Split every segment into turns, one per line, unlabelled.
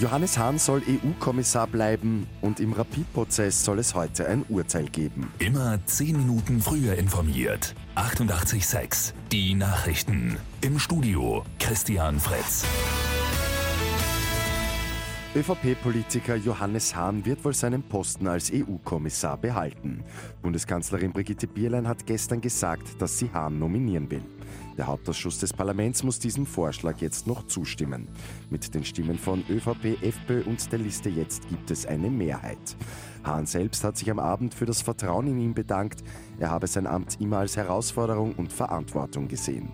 Johannes Hahn soll EU-Kommissar bleiben und im Rapid-Prozess soll es heute ein Urteil geben.
Immer 10 Minuten früher informiert. 88.6 Die Nachrichten. Im Studio Christian Fritz.
ÖVP-Politiker Johannes Hahn wird wohl seinen Posten als EU-Kommissar behalten. Bundeskanzlerin Brigitte Bierlein hat gestern gesagt, dass sie Hahn nominieren will. Der Hauptausschuss des Parlaments muss diesem Vorschlag jetzt noch zustimmen. Mit den Stimmen von ÖVP, FPÖ und der Liste Jetzt gibt es eine Mehrheit. Hahn selbst hat sich am Abend für das Vertrauen in ihn bedankt. Er habe sein Amt immer als Herausforderung und Verantwortung gesehen.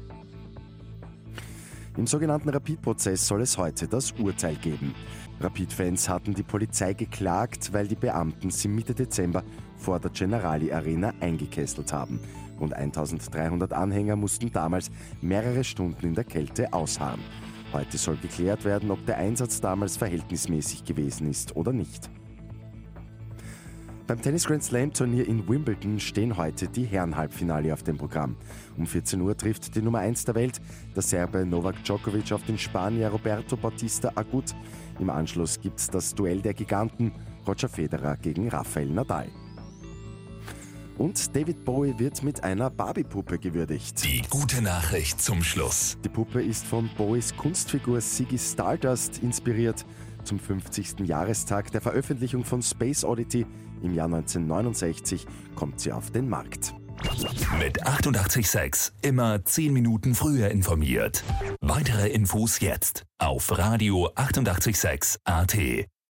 Im sogenannten Rapid-Prozess soll es heute das Urteil geben. Rapid-Fans hatten die Polizei geklagt, weil die Beamten sie Mitte Dezember vor der Generali Arena eingekesselt haben. Rund 1300 Anhänger mussten damals mehrere Stunden in der Kälte ausharren. Heute soll geklärt werden, ob der Einsatz damals verhältnismäßig gewesen ist oder nicht. Beim Tennis Grand Slam Turnier in Wimbledon stehen heute die Herren-Halbfinale auf dem Programm. Um 14 Uhr trifft die Nummer 1 der Welt, der Serbe Novak Djokovic, auf den Spanier Roberto Bautista Agut. Im Anschluss gibt es das Duell der Giganten Roger Federer gegen Rafael Nadal. Und David Bowie wird mit einer Barbie-Puppe gewürdigt.
Die gute Nachricht zum Schluss.
Die Puppe ist von Bowies Kunstfigur Ziggy Stardust inspiriert. Zum 50. Jahrestag der Veröffentlichung von Space Oddity im Jahr 1969 kommt sie auf den Markt.
Mit 886 immer 10 Minuten früher informiert. Weitere Infos jetzt auf Radio 886 AT.